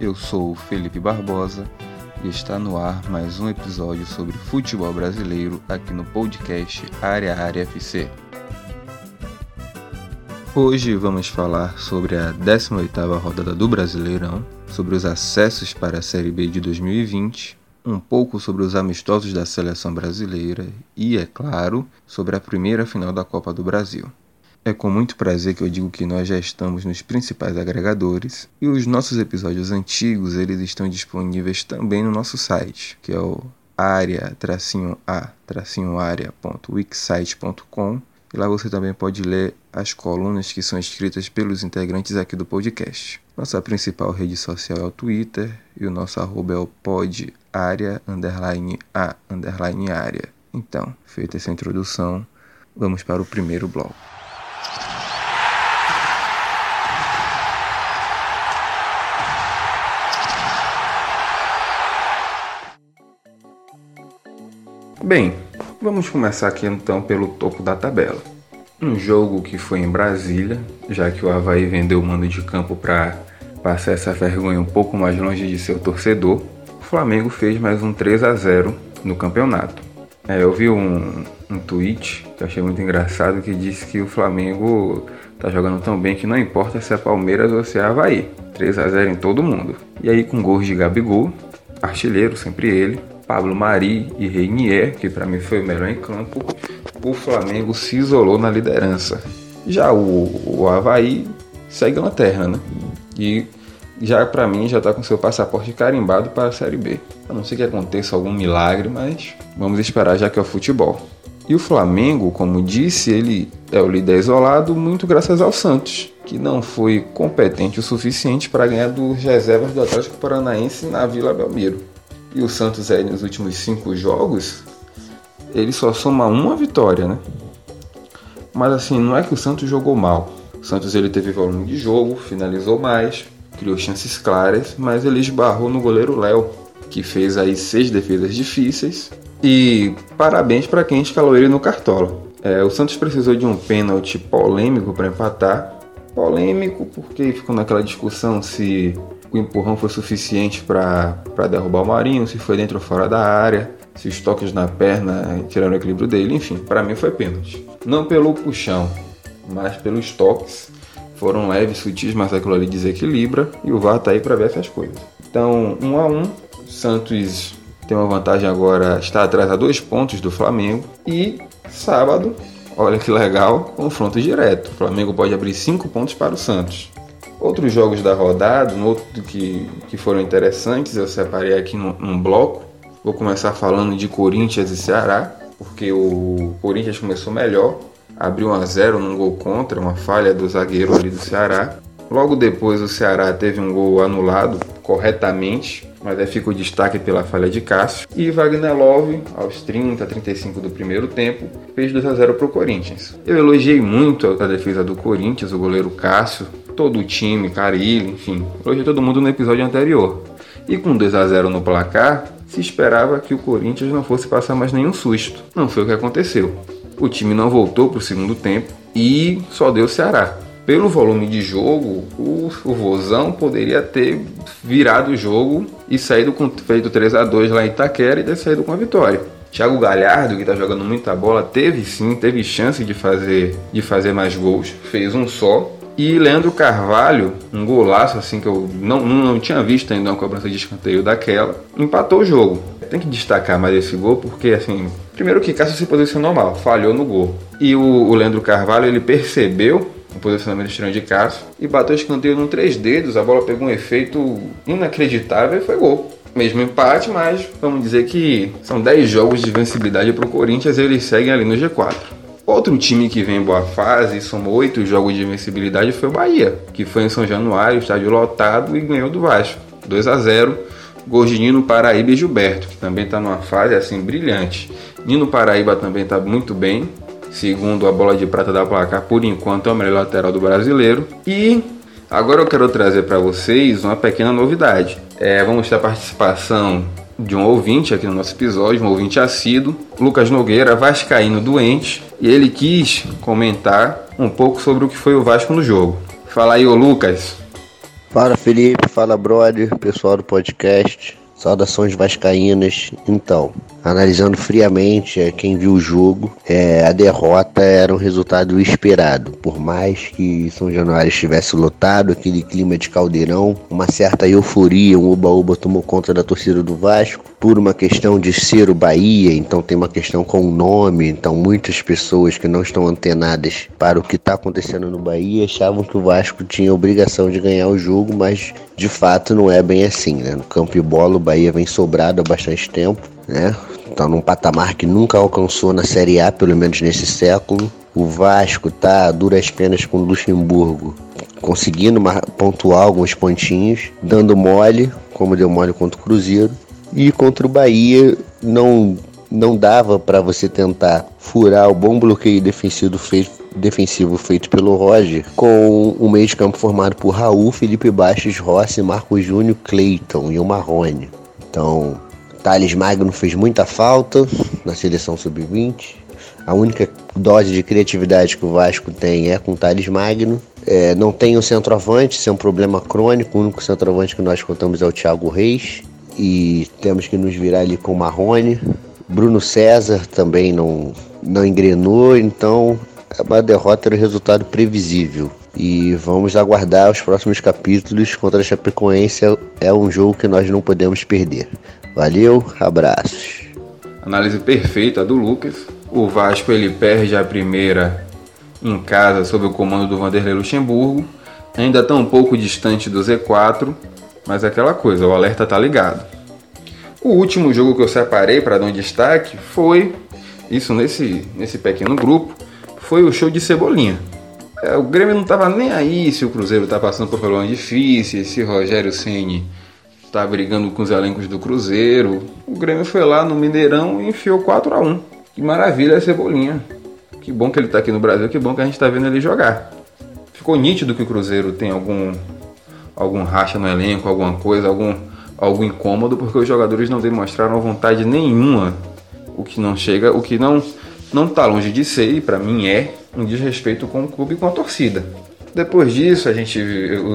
Eu sou o Felipe Barbosa e está no ar mais um episódio sobre futebol brasileiro aqui no podcast Área Área FC. Hoje vamos falar sobre a 18ª rodada do Brasileirão, sobre os acessos para a Série B de 2020, um pouco sobre os amistosos da seleção brasileira e, é claro, sobre a primeira final da Copa do Brasil. É com muito prazer que eu digo que nós já estamos nos principais agregadores e os nossos episódios antigos eles estão disponíveis também no nosso site, que é o area-a-area.wixsite.com e lá você também pode ler as colunas que são escritas pelos integrantes aqui do podcast. Nossa principal rede social é o Twitter e o nosso arroba é o pod área underline a underline área. Então, feita essa introdução, vamos para o primeiro bloco. Bem, vamos começar aqui então pelo topo da tabela. Um jogo que foi em Brasília, já que o Havaí vendeu o mando de campo para passar essa vergonha um pouco mais longe de seu torcedor. O Flamengo fez mais um 3 a 0 no campeonato. É, eu vi um, um tweet que achei muito engraçado que disse que o Flamengo tá jogando tão bem que não importa se é Palmeiras ou se é Havaí. 3 a 0 em todo mundo. E aí com gols de Gabigol, artilheiro, sempre ele, Pablo Mari e Reinier, que para mim foi o melhor em campo, o Flamengo se isolou na liderança. Já o, o Havaí segue lanterna, né? E já para mim já está com seu passaporte carimbado para a Série B. A não ser que aconteça algum milagre, mas vamos esperar já que é o futebol. E o Flamengo, como disse, ele é o líder isolado muito graças ao Santos, que não foi competente o suficiente para ganhar dos reservas do Atlético Paranaense na Vila Belmiro. E o Santos é nos últimos cinco jogos, ele só soma uma vitória, né? Mas assim, não é que o Santos jogou mal. O Santos ele teve volume de jogo, finalizou mais, criou chances claras, mas ele esbarrou no goleiro Léo, que fez aí seis defesas difíceis. E parabéns para quem escalou ele no Cartola. É, o Santos precisou de um pênalti polêmico para empatar. Polêmico porque ficou naquela discussão se o empurrão foi suficiente para derrubar o Marinho, se foi dentro ou fora da área, se os toques na perna tiraram o equilíbrio dele, enfim, para mim foi pênalti. Não pelo puxão, mas pelos toques foram leves, sutis, mas aquilo ali desequilibra e o VAR tá aí para ver essas coisas. Então, um a um, Santos tem uma vantagem agora, está atrás a dois pontos do Flamengo e sábado, olha que legal, confronto direto. O Flamengo pode abrir cinco pontos para o Santos. Outros jogos da rodada, que, que foram interessantes, eu separei aqui num, num bloco. Vou começar falando de Corinthians e Ceará, porque o Corinthians começou melhor, abriu 1 a 0 num gol contra, uma falha do zagueiro ali do Ceará. Logo depois o Ceará teve um gol anulado corretamente, mas aí fica o destaque pela falha de Cássio. E Wagner Love, aos 30, 35 do primeiro tempo, fez 2 a 0 para o Corinthians. Eu elogiei muito a defesa do Corinthians, o goleiro Cássio, todo o time, Carilho, enfim, elogiei todo mundo no episódio anterior. E com 2 a 0 no placar, se esperava que o Corinthians não fosse passar mais nenhum susto. Não foi o que aconteceu. O time não voltou para o segundo tempo e só deu o Ceará. Pelo volume de jogo, o, o Vozão poderia ter virado o jogo e saído com feito 3 a 2 lá em Itaquera e ter saído com a vitória. Thiago Galhardo, que está jogando muita bola, teve sim, teve chance de fazer, de fazer mais gols, fez um só. E Leandro Carvalho, um golaço assim que eu não, não, tinha visto ainda uma cobrança de escanteio daquela, empatou o jogo. Tem que destacar mais esse gol porque assim Primeiro que Cássio se posicionou mal, falhou no gol. E o, o Leandro Carvalho, ele percebeu o posicionamento estranho de Cássio e bateu o escanteio no três dedos, a bola pegou um efeito inacreditável e foi gol. Mesmo empate, mas vamos dizer que são 10 jogos de vencibilidade para o Corinthians e eles seguem ali no G4. Outro time que vem em boa fase e somou 8 jogos de vencibilidade foi o Bahia, que foi em São Januário, estádio lotado e ganhou do Vasco, 2 a 0 Gols de Nino Paraíba e Gilberto, que também está numa fase assim brilhante. Nino Paraíba também está muito bem, segundo a bola de prata da placar, por enquanto é o melhor lateral do brasileiro. E agora eu quero trazer para vocês uma pequena novidade. É, vamos ter a participação de um ouvinte aqui no nosso episódio, um ouvinte assíduo, Lucas Nogueira, vascaíno doente, e ele quis comentar um pouco sobre o que foi o Vasco no jogo. Fala aí, ô Lucas. Fala Felipe, fala brother, pessoal do podcast. Saudações vascaínas. Então, analisando friamente é, quem viu o jogo, é, a derrota era um resultado esperado. Por mais que São Januário estivesse lotado, aquele clima de caldeirão, uma certa euforia, um uba-uba tomou conta da torcida do Vasco. Por uma questão de ser o Bahia, então tem uma questão com o nome, então muitas pessoas que não estão antenadas para o que está acontecendo no Bahia achavam que o Vasco tinha a obrigação de ganhar o jogo, mas de fato não é bem assim, né? No campo e bola o Bahia vem sobrado há bastante tempo, né? Tá num patamar que nunca alcançou na Série A, pelo menos nesse século. O Vasco tá a duras penas com o Luxemburgo, conseguindo pontuar alguns pontinhos, dando mole, como deu mole contra o Cruzeiro. E contra o Bahia não não dava para você tentar furar o bom bloqueio defensivo feito, defensivo feito pelo Roger com o meio de campo formado por Raul, Felipe Baixos, Rossi, Marcos Júnior, Cleiton e o Marrone. Então, Thales Magno fez muita falta na seleção sub-20. A única dose de criatividade que o Vasco tem é com o Thales Magno. É, não tem o centroavante, isso é um problema crônico. O único centroavante que nós contamos é o Thiago Reis. E temos que nos virar ali com o Marrone. Bruno César também não, não engrenou, então é uma derrota era o resultado previsível. E vamos aguardar os próximos capítulos contra a Chapecoense. É um jogo que nós não podemos perder. Valeu, abraços. Análise perfeita do Lucas. O Vasco ele perde a primeira em casa sob o comando do Vanderlei Luxemburgo. Ainda está um pouco distante do Z4, mas é aquela coisa, o alerta tá ligado. O último jogo que eu separei para dar um destaque foi isso nesse, nesse pequeno grupo, foi o show de Cebolinha. É, o Grêmio não estava nem aí se o Cruzeiro está passando por problemas difíceis, se Rogério Ceni está brigando com os elencos do Cruzeiro. O Grêmio foi lá no Mineirão e enfiou 4 a 1 Que maravilha Cebolinha. Que bom que ele está aqui no Brasil, que bom que a gente está vendo ele jogar. Ficou nítido que o Cruzeiro tem algum algum racha no elenco, alguma coisa, algum algo incômodo, porque os jogadores não demonstraram vontade nenhuma. O que não chega, o que não não está longe de ser, e para mim é, um desrespeito com o clube e com a torcida. Depois disso, a gente,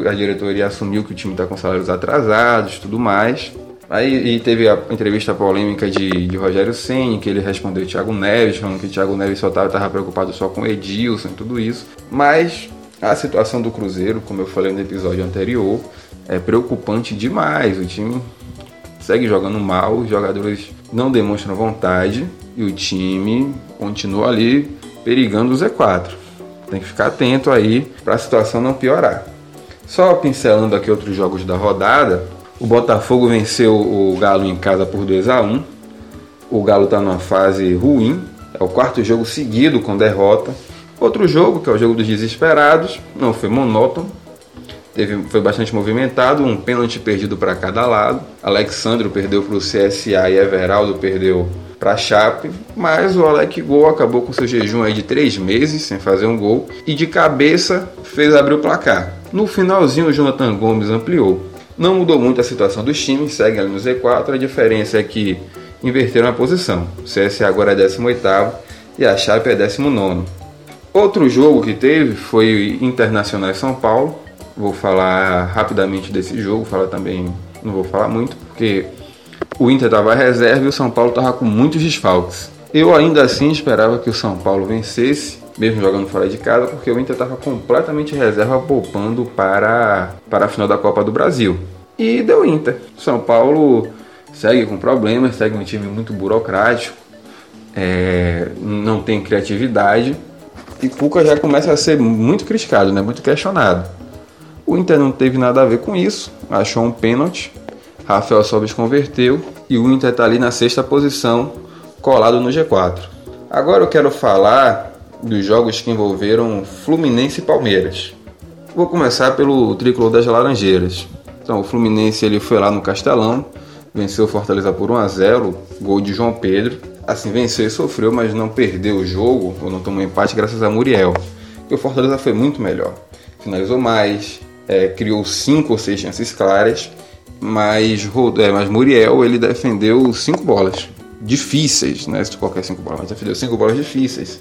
a diretoria assumiu que o time está com salários atrasados, tudo mais. Aí teve a entrevista polêmica de, de Rogério Senni, que ele respondeu Thiago Neves, falando que Thiago Neves só estava preocupado só com Edilson e tudo isso. Mas a situação do Cruzeiro, como eu falei no episódio anterior, é preocupante demais. O time segue jogando mal, os jogadores não demonstram vontade e o time continua ali perigando o Z4. Tem que ficar atento aí para a situação não piorar. Só pincelando aqui outros jogos da rodada, o Botafogo venceu o Galo em casa por 2 a 1. O Galo está numa fase ruim, é o quarto jogo seguido com derrota. Outro jogo, que é o jogo dos desesperados, não foi monótono, Teve, foi bastante movimentado, um pênalti perdido para cada lado. Alexandre perdeu para o CSA e Everaldo perdeu para a Chape, mas o Alec Gol acabou com seu jejum aí de três meses sem fazer um gol e de cabeça fez abrir o placar. No finalzinho, o Jonathan Gomes ampliou. Não mudou muito a situação dos times, seguem ali no Z4, a diferença é que inverteram a posição. O CSA agora é 18 e a Chape é 19. Outro jogo que teve foi Internacional e São Paulo. Vou falar rapidamente desse jogo, falar também, não vou falar muito, porque o Inter estava reserva e o São Paulo estava com muitos desfalques. Eu ainda assim esperava que o São Paulo vencesse, mesmo jogando fora de casa, porque o Inter estava completamente reserva, poupando para, para a final da Copa do Brasil. E deu Inter. São Paulo segue com problemas, segue um time muito burocrático, é, não tem criatividade. E Cuca já começa a ser muito criticado, né? muito questionado. O Inter não teve nada a ver com isso, achou um pênalti. Rafael Sobis converteu e o Inter está ali na sexta posição, colado no G4. Agora eu quero falar dos jogos que envolveram Fluminense e Palmeiras. Vou começar pelo tricolor das Laranjeiras. Então, o Fluminense ele foi lá no Castelão, venceu o Fortaleza por 1 a 0, gol de João Pedro. Assim, venceu e sofreu, mas não perdeu o jogo, ou não tomou empate graças a Muriel. E o Fortaleza foi muito melhor. Finalizou mais, é, criou cinco ou seis chances claras, mas, é, mas Muriel ele defendeu cinco bolas difíceis, né? Se qualquer cinco bolas, mas defendeu cinco bolas difíceis.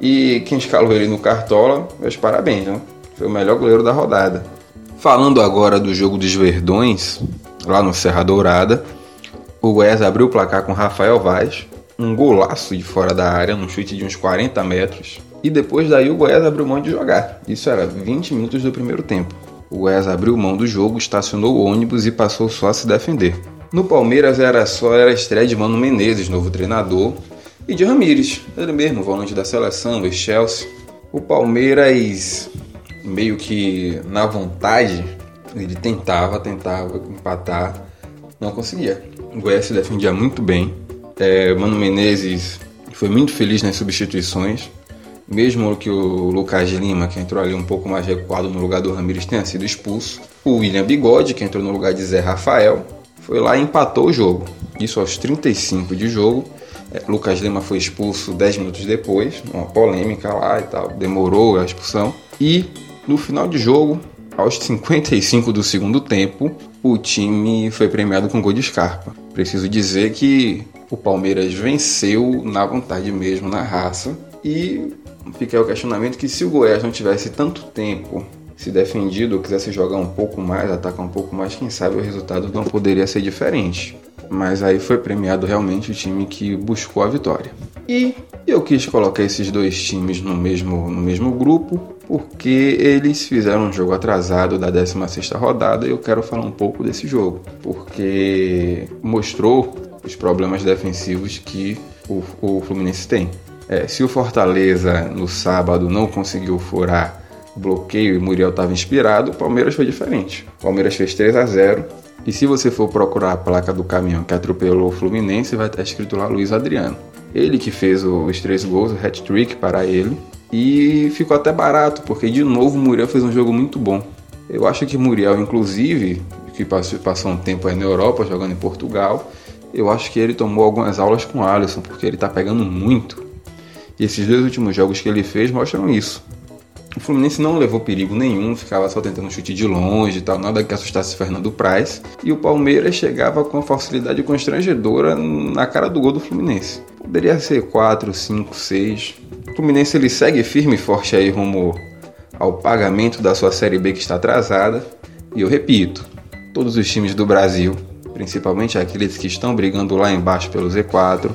E quem escalou ele no Cartola, meus parabéns, né? Foi o melhor goleiro da rodada. Falando agora do jogo dos Verdões, lá no Serra Dourada, o Goiás abriu o placar com Rafael Vaz, um golaço de fora da área, num chute de uns 40 metros. E depois daí o Goiás abriu mão de jogar. Isso era 20 minutos do primeiro tempo. O Goiás abriu mão do jogo, estacionou o ônibus e passou só a se defender. No Palmeiras era só era a estreia de Mano Menezes, novo treinador, e de Ramires, ele mesmo, volante da seleção, do Chelsea. O Palmeiras, meio que na vontade, ele tentava, tentava empatar, não conseguia. O Goiás se defendia muito bem. É, Mano Menezes foi muito feliz nas substituições. Mesmo que o Lucas Lima, que entrou ali um pouco mais recuado no lugar do Ramires, tenha sido expulso. O William Bigode, que entrou no lugar de Zé Rafael, foi lá e empatou o jogo. Isso aos 35 de jogo. É, Lucas Lima foi expulso 10 minutos depois, uma polêmica lá e tal, demorou a expulsão. E no final de jogo, aos 55 do segundo tempo, o time foi premiado com gol de Scarpa. Preciso dizer que o Palmeiras venceu na vontade mesmo, na raça. E fica aí o questionamento que se o Goiás não tivesse tanto tempo se defendido quisesse jogar um pouco mais, atacar um pouco mais, quem sabe o resultado não poderia ser diferente. Mas aí foi premiado realmente o time que buscou a vitória. E eu quis colocar esses dois times no mesmo, no mesmo grupo porque eles fizeram um jogo atrasado da 16ª rodada e eu quero falar um pouco desse jogo, porque mostrou os problemas defensivos que o, o Fluminense tem. É, se o Fortaleza no sábado não conseguiu furar bloqueio e Muriel estava inspirado, o Palmeiras foi diferente. O Palmeiras fez 3 a 0 e se você for procurar a placa do caminhão que atropelou o Fluminense, vai estar escrito lá Luiz Adriano. Ele que fez os três gols, o hat-trick para ele. E ficou até barato, porque de novo o Muriel fez um jogo muito bom. Eu acho que Muriel, inclusive, que passou um tempo aí na Europa, jogando em Portugal, eu acho que ele tomou algumas aulas com o Alisson, porque ele está pegando muito. E esses dois últimos jogos que ele fez mostram isso. O Fluminense não levou perigo nenhum, ficava só tentando chute de longe e tal, nada que assustasse Fernando Praz. E o Palmeiras chegava com uma facilidade constrangedora na cara do gol do Fluminense. Poderia ser 4, 5, 6. O Fluminense ele segue firme e forte aí rumo ao pagamento da sua Série B que está atrasada. E eu repito, todos os times do Brasil, principalmente aqueles que estão brigando lá embaixo pelo Z4,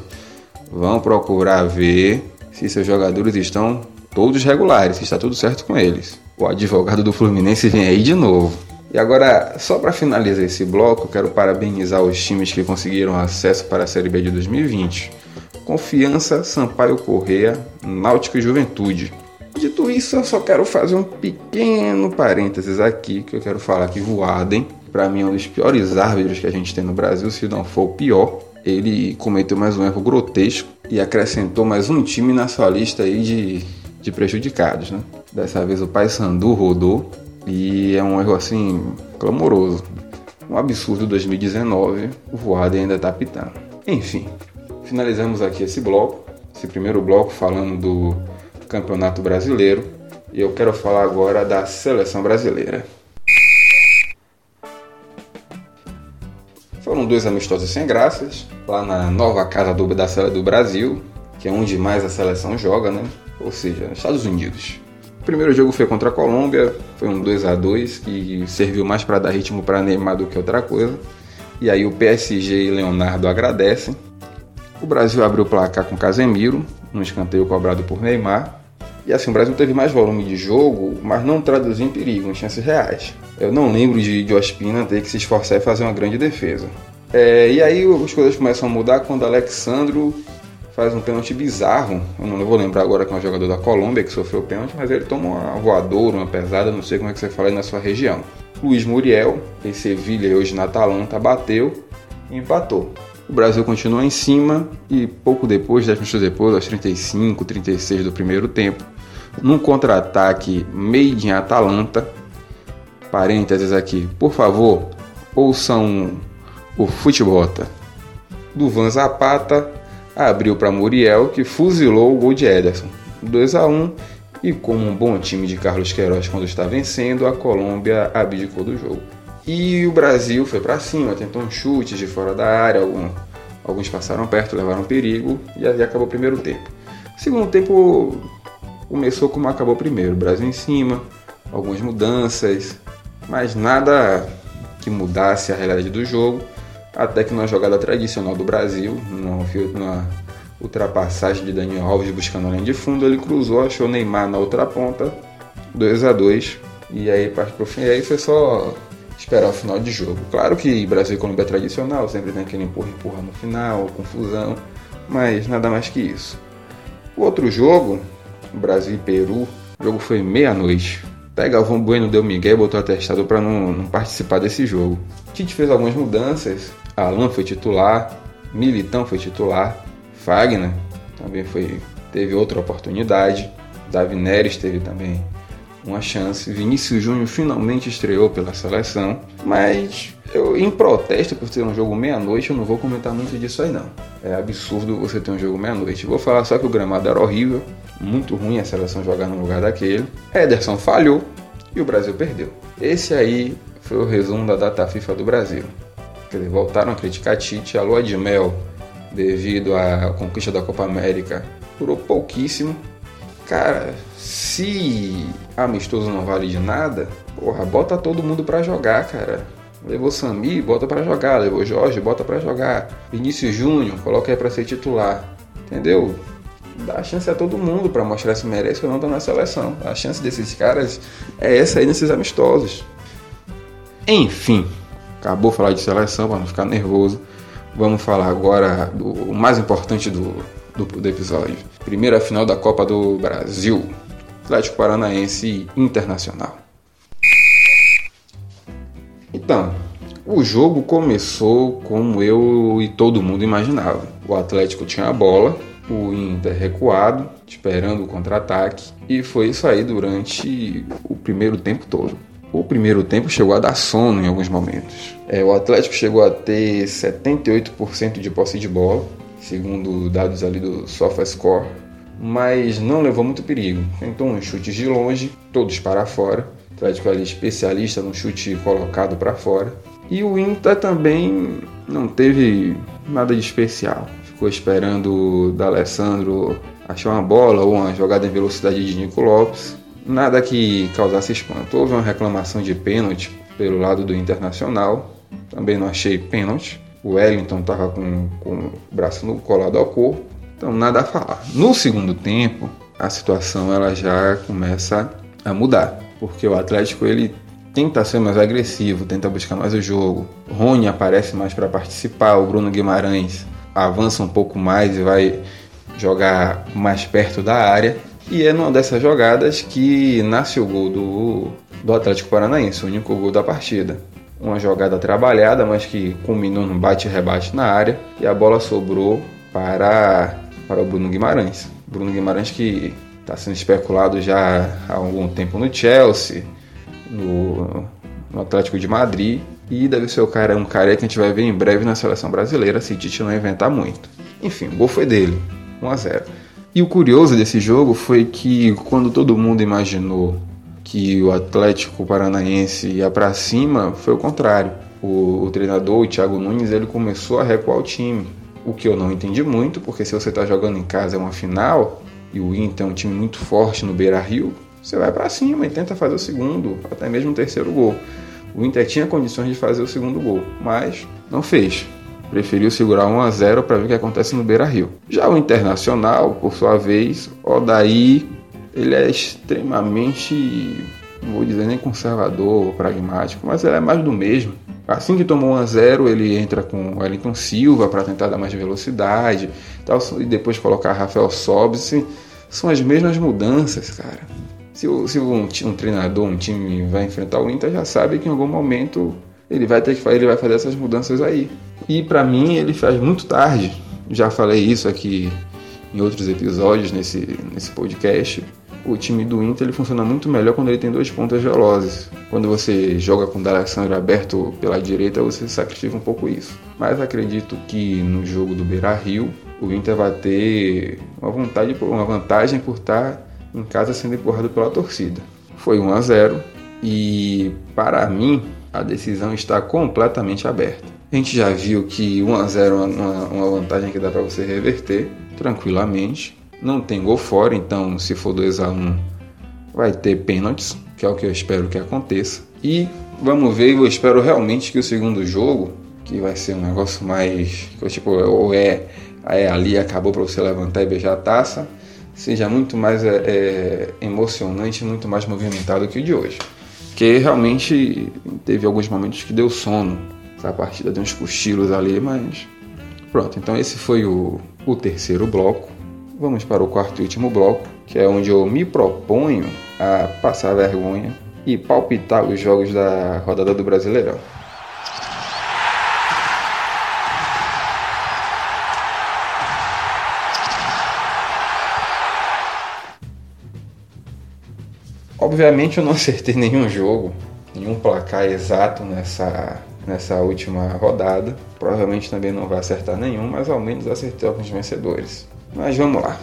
vão procurar ver se seus jogadores estão todos regulares, está tudo certo com eles. O advogado do Fluminense vem aí de novo. E agora, só para finalizar esse bloco, quero parabenizar os times que conseguiram acesso para a Série B de 2020. Confiança, Sampaio Correia, Náutico e Juventude. Dito isso, eu só quero fazer um pequeno parênteses aqui, que eu quero falar que Voaden, para mim é um dos piores árbitros que a gente tem no Brasil, se não for o pior. Ele cometeu mais um erro grotesco e acrescentou mais um time na sua lista aí de de prejudicados, né? Dessa vez o Pai Sandu rodou e é um erro assim clamoroso. Um absurdo 2019, o Voado ainda está pitando. Enfim, finalizamos aqui esse bloco, esse primeiro bloco falando do Campeonato Brasileiro e eu quero falar agora da seleção brasileira. Foram dois amistosos sem graças, lá na nova casa do, da Seleção do Brasil, que é onde mais a seleção joga, né? ou seja, Estados Unidos. O primeiro jogo foi contra a Colômbia, foi um 2 a 2 que serviu mais para dar ritmo para Neymar do que outra coisa. E aí o PSG e Leonardo agradecem. O Brasil abriu o placar com Casemiro, um escanteio cobrado por Neymar. E assim, o Brasil teve mais volume de jogo, mas não traduziu em perigo, em chances reais. Eu não lembro de, de Ospina ter que se esforçar e fazer uma grande defesa. É, e aí as coisas começam a mudar quando Alexandro faz um pênalti bizarro. Eu não vou lembrar agora que é um jogador da Colômbia que sofreu o pênalti, mas ele toma uma voadora, uma pesada, não sei como é que você fala aí na sua região. Luiz Muriel, em Sevilha e hoje na Atalanta, bateu e empatou. O Brasil continua em cima e pouco depois, 10 minutos depois, aos 35, 36 do primeiro tempo, num contra-ataque made in Atalanta, parênteses aqui, por favor, ouçam o futebol do Van Zapata abriu para Muriel, que fuzilou o gol de Ederson. 2 a 1 e como um bom time de Carlos Queiroz quando está vencendo, a Colômbia abdicou do jogo. E o Brasil foi para cima, tentou um chute de fora da área, alguns passaram perto, levaram perigo e aí acabou o primeiro tempo. Segundo tempo começou como acabou o primeiro, o Brasil em cima, algumas mudanças, mas nada que mudasse a realidade do jogo, até que numa jogada tradicional do Brasil, numa, ultrapassagem de Daniel Alves buscando a linha de fundo, ele cruzou, achou Neymar na outra ponta, 2 a 2 e aí parte pro fim, e aí foi só esperar o final de jogo. Claro que Brasil e Colômbia é tradicional, sempre tem aquele empurra-empurra no final, confusão, mas nada mais que isso. O outro jogo, Brasil e Peru, o jogo foi meia-noite. Pega Galvão Bueno deu Miguel botou atestado para não, não, participar desse jogo. Tite fez algumas mudanças, Alan foi titular, Militão foi titular, Fagner também foi, teve outra oportunidade, Davi Neres teve também uma chance. Vinícius Júnior finalmente estreou pela seleção, mas eu, em protesto por ter um jogo meia-noite, eu não vou comentar muito disso aí não. É absurdo você ter um jogo meia-noite. Vou falar só que o gramado era horrível, muito ruim a seleção jogar no lugar daquele. Ederson falhou e o Brasil perdeu. Esse aí foi o resumo da data FIFA do Brasil. Voltaram a criticar Tite, a lua de mel, devido à conquista da Copa América, durou pouquíssimo. Cara, se amistoso não vale de nada, porra, bota todo mundo para jogar, cara. Levou Sami, bota para jogar. Levou Jorge, bota para jogar. Vinícius Júnior, coloca aí para ser titular. Entendeu? Dá chance a todo mundo para mostrar se merece ou não tá na seleção. A chance desses caras é essa aí nesses amistosos. Enfim, acabou falar de seleção para não ficar nervoso. Vamos falar agora do mais importante do, do, do episódio. Primeira final da Copa do Brasil. Atlético Paranaense Internacional. Então, o jogo começou como eu e todo mundo imaginava. O Atlético tinha a bola, o Inter recuado, esperando o contra-ataque, e foi isso aí durante o primeiro tempo todo. O primeiro tempo chegou a dar sono em alguns momentos. É, o Atlético chegou a ter 78% de posse de bola, segundo dados ali do SofaScore, mas não levou muito perigo. Tentou uns chutes de longe, todos para fora. O Atlético ali especialista no chute colocado para fora. E o Inter também não teve nada de especial. Ficou esperando o D'Alessandro achar uma bola ou uma jogada em velocidade de Nico Lopes. Nada que causasse espanto. Houve uma reclamação de pênalti pelo lado do Internacional. Também não achei pênalti. O Wellington estava com, com o braço no colado ao corpo. Então, nada a falar. No segundo tempo, a situação ela já começa a mudar, porque o Atlético ele tenta ser mais agressivo, tenta buscar mais o jogo. Rony aparece mais para participar, o Bruno Guimarães avança um pouco mais e vai jogar mais perto da área. E é numa dessas jogadas que nasce o gol do, do Atlético Paranaense, o único gol da partida. Uma jogada trabalhada, mas que culminou num bate-rebate na área e a bola sobrou para para o Bruno Guimarães. Bruno Guimarães que está sendo especulado já há algum tempo no Chelsea, no, no, Atlético de Madrid e deve ser o cara, um cara que a gente vai ver em breve na seleção brasileira se Tite não inventar muito. Enfim, o gol foi dele, 1 a 0. E o curioso desse jogo foi que quando todo mundo imaginou que o Atlético Paranaense ia para cima, foi o contrário. O, o treinador, o Thiago Nunes, ele começou a recuar o time o que eu não entendi muito, porque se você está jogando em casa é uma final e o Inter é um time muito forte no Beira Rio, você vai para cima e tenta fazer o segundo, até mesmo o terceiro gol. O Inter tinha condições de fazer o segundo gol, mas não fez. Preferiu segurar 1 a 0 para ver o que acontece no Beira Rio. Já o Internacional, por sua vez, o daí ele é extremamente, não vou dizer nem conservador, pragmático, mas ele é mais do mesmo. Assim que tomou 1 a 0 ele entra com Wellington Silva para tentar dar mais velocidade tal, e depois colocar Rafael Sobis. Assim, são as mesmas mudanças, cara. Se, se um, um, treinador, um time vai enfrentar o Inter, já sabe que em algum momento ele vai ter que ele vai fazer essas mudanças aí. E para mim ele faz muito tarde. Já falei isso aqui em outros episódios nesse, nesse podcast o time do Inter ele funciona muito melhor quando ele tem dois pontas velozes. Quando você joga com o D'Alessandro aberto pela direita, você sacrifica um pouco isso. Mas acredito que no jogo do Beira-Rio, o Inter vai ter uma, vontade, uma vantagem por estar em casa sendo empurrado pela torcida. Foi 1 a 0 e para mim a decisão está completamente aberta. A gente já viu que 1 a 0 é uma, uma vantagem que dá para você reverter tranquilamente. Não tem gol fora, então se for 2 a 1 vai ter pênaltis, que é o que eu espero que aconteça. E Vamos ver, eu espero realmente que o segundo jogo, que vai ser um negócio mais. Tipo, ou é, é ali, acabou para você levantar e beijar a taça, seja muito mais é, é, emocionante, muito mais movimentado que o de hoje. Porque realmente teve alguns momentos que deu sono. Essa partida deu uns cochilos ali, mas. Pronto, então esse foi o, o terceiro bloco. Vamos para o quarto e último bloco, que é onde eu me proponho a passar vergonha e palpitar os jogos da rodada do Brasileirão. Obviamente eu não acertei nenhum jogo, nenhum placar exato nessa, nessa última rodada. Provavelmente também não vai acertar nenhum, mas ao menos acertei alguns vencedores. Mas vamos lá.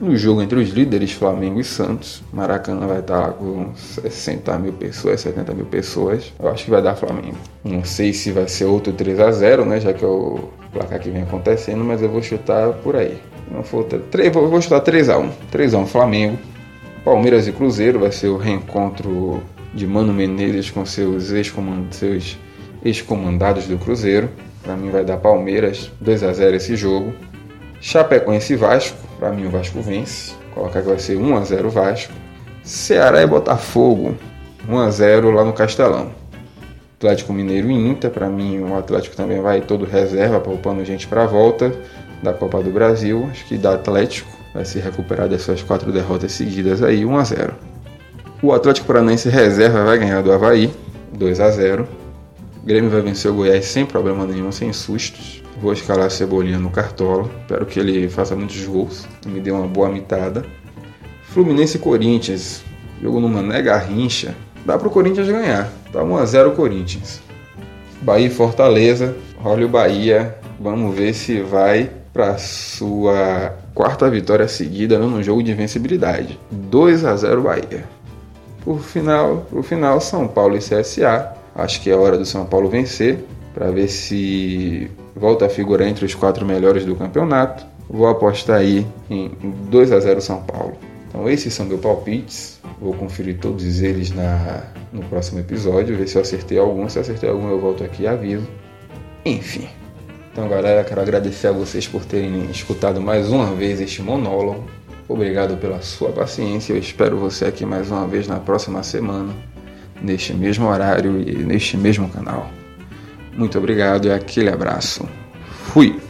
No jogo entre os líderes Flamengo e Santos, Maracanã vai estar com 60 mil pessoas, 70 mil pessoas. Eu acho que vai dar Flamengo. Não sei se vai ser outro 3 a 0 né? Já que é o placar que vem acontecendo, mas eu vou chutar por aí. Não for 3, vou chutar 3 a 1 3 a 1 Flamengo. Palmeiras e Cruzeiro vai ser o reencontro de Mano Menezes com seus ex-comandados ex do Cruzeiro. Para mim vai dar Palmeiras 2 a 0 esse jogo. Chapecoense e Vasco para mim o Vasco vence. Colocar que vai ser 1 a 0 Vasco. Ceará e Botafogo 1 a 0 lá no Castelão. Atlético Mineiro e Inter, para mim o Atlético também vai todo reserva, poupando gente para a volta da Copa do Brasil. Acho que dá Atlético vai se recuperar dessas quatro derrotas seguidas aí, 1 a 0. O Atlético Paranaense reserva vai ganhar do Havaí, 2 a 0. O Grêmio vai vencer o Goiás sem problema nenhum, sem sustos. Vou escalar a Cebolinha no Cartola. Espero que ele faça muitos gols e me dê uma boa mitada. Fluminense e Corinthians. Jogo numa nega rincha. Dá pro Corinthians ganhar. Tá 1x0 Corinthians. Bahia e Fortaleza. Olha o Bahia. Vamos ver se vai para sua quarta vitória seguida no jogo de invencibilidade. 2 a 0 Bahia. Por final, por final São Paulo e CSA. Acho que é hora do São Paulo vencer para ver se volta a figurar entre os quatro melhores do campeonato. Vou apostar aí em 2 a 0 São Paulo. Então esses são meus palpites. Vou conferir todos eles na, no próximo episódio, ver se eu acertei algum. Se acertei algum, eu volto aqui e aviso. Enfim. Então, galera, quero agradecer a vocês por terem escutado mais uma vez este monólogo. Obrigado pela sua paciência. Eu espero você aqui mais uma vez na próxima semana, neste mesmo horário e neste mesmo canal. Muito obrigado e aquele abraço. Fui!